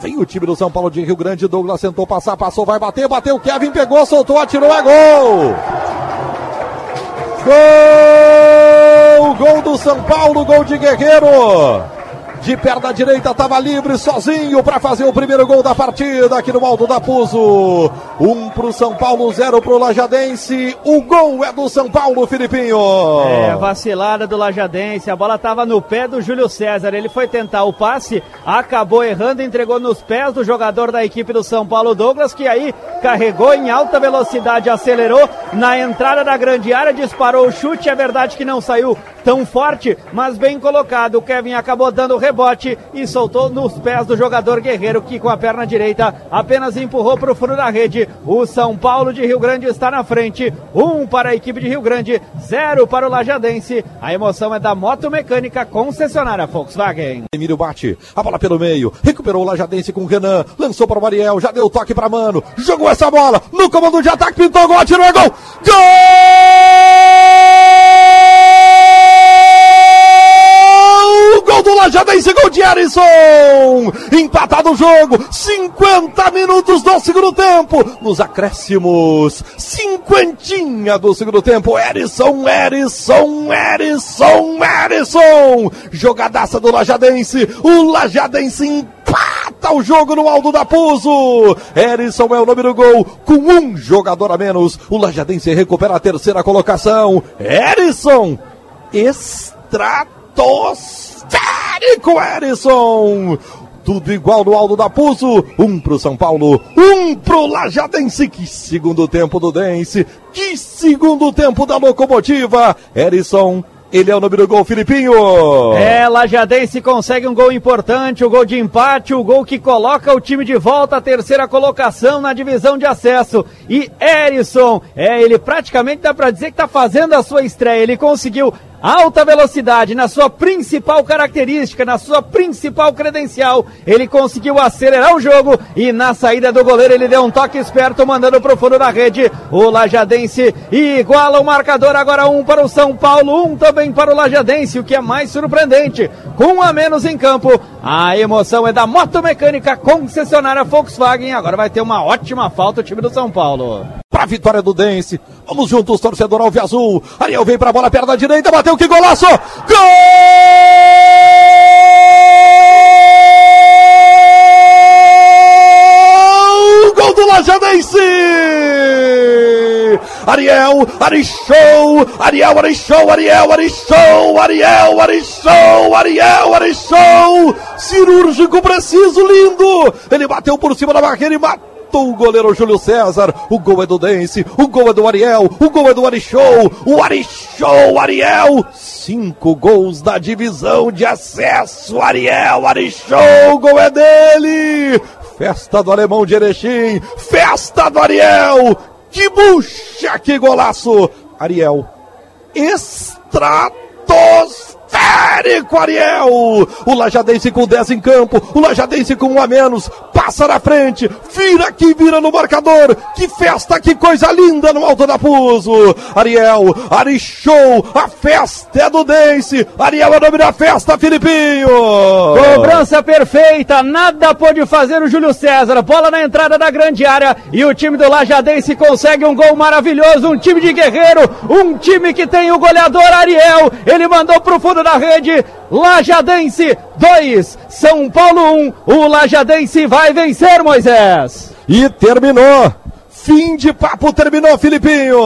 Vem o time do São Paulo de Rio Grande. Douglas tentou passar, passou, vai bater, bateu. Kevin pegou, soltou, atirou, é gol! Gol! Gol do São Paulo, gol de Guerreiro! De perna direita, estava livre, sozinho para fazer o primeiro gol da partida aqui no Alto da Puso. Um para o São Paulo, zero para o Lajadense. O gol é do São Paulo, Filipinho. É, vacilada do Lajadense. A bola estava no pé do Júlio César. Ele foi tentar o passe, acabou errando, entregou nos pés do jogador da equipe do São Paulo, Douglas, que aí carregou em alta velocidade, acelerou na entrada da grande área, disparou o chute. É verdade que não saiu tão forte, mas bem colocado. O Kevin acabou dando rebote e soltou nos pés do jogador Guerreiro, que com a perna direita apenas empurrou para o fundo da rede. O São Paulo de Rio Grande está na frente. Um para a equipe de Rio Grande, zero para o Lajadense. A emoção é da moto mecânica concessionária Volkswagen. Emílio bate, a bola pelo meio, recuperou o Lajadense com o Renan, lançou para o Mariel, já deu toque para Mano, jogou essa bola no comando de ataque, pintou gol, atirou, é gol! Gol! Gol do Lajadense, Erisson! Empatado o jogo, 50 minutos do segundo tempo, nos acréscimos, cinquentinha do segundo tempo, Erisson, Erisson, Erisson, Erisson! Jogadaça do Lajadense, o Lajadense empata o jogo no Aldo da Puso. Erisson é o nome do gol, com um jogador a menos, o Lajadense recupera a terceira colocação. Erisson, estratos Érico Erisson. Tudo igual no Aldo da Puso. Um pro São Paulo, um pro Lajadense. Que segundo tempo do Dense. Que segundo tempo da locomotiva. Erisson ele é o número do gol, Filipinho. É, Lajadense consegue um gol importante, o gol de empate, o gol que coloca o time de volta à terceira colocação na divisão de acesso. E Erisson, é, ele praticamente dá para dizer que está fazendo a sua estreia. Ele conseguiu alta velocidade na sua principal característica, na sua principal credencial. Ele conseguiu acelerar o jogo e na saída do goleiro ele deu um toque esperto, mandando pro fundo da rede. O Lajadense iguala o marcador agora um para o São Paulo, um também para o Lajadense, o que é mais surpreendente. Com um a menos em campo, a emoção é da moto mecânica concessionária Volkswagen. Agora vai ter uma ótima falta o time do São Paulo. Para a vitória do Dense. Vamos juntos, torcedor Alve Azul. Ariel vem para a bola, perna direita, bateu que golaço! Gol! Gol do Lajadense! Ariel, Arichou, Ariel, Arichou, Ariel, Arichou, Ariel, Arichou, Ariel, Arichou, cirúrgico preciso, lindo, ele bateu por cima da barreira e matou o goleiro Júlio César, o gol é do Dense, o gol é do Ariel, o gol é do Arichou, o Arichou, Ariel, cinco gols da divisão de acesso, Ariel, Arichou, o gol é dele, festa do alemão de Erechim, festa do Ariel, que bucha, que golaço! Ariel, extratos Férico Ariel. O Lajadense com 10 em campo. O Lajadense com um a menos. Passa na frente. Vira que vira no marcador. Que festa, que coisa linda no Alto da Puso. Ariel, Ari Show. A festa é do Dense. Ariel é o nome da festa, Filipinho. Cobrança perfeita. Nada pôde fazer o Júlio César. Bola na entrada da grande área. E o time do Lajadense consegue um gol maravilhoso. Um time de guerreiro. Um time que tem o goleador Ariel. Ele mandou pro fundo da rede. Lajadense 2, São Paulo 1. Um. O Lajadense vai vencer, Moisés. E terminou. Fim de papo, terminou, Filipinho.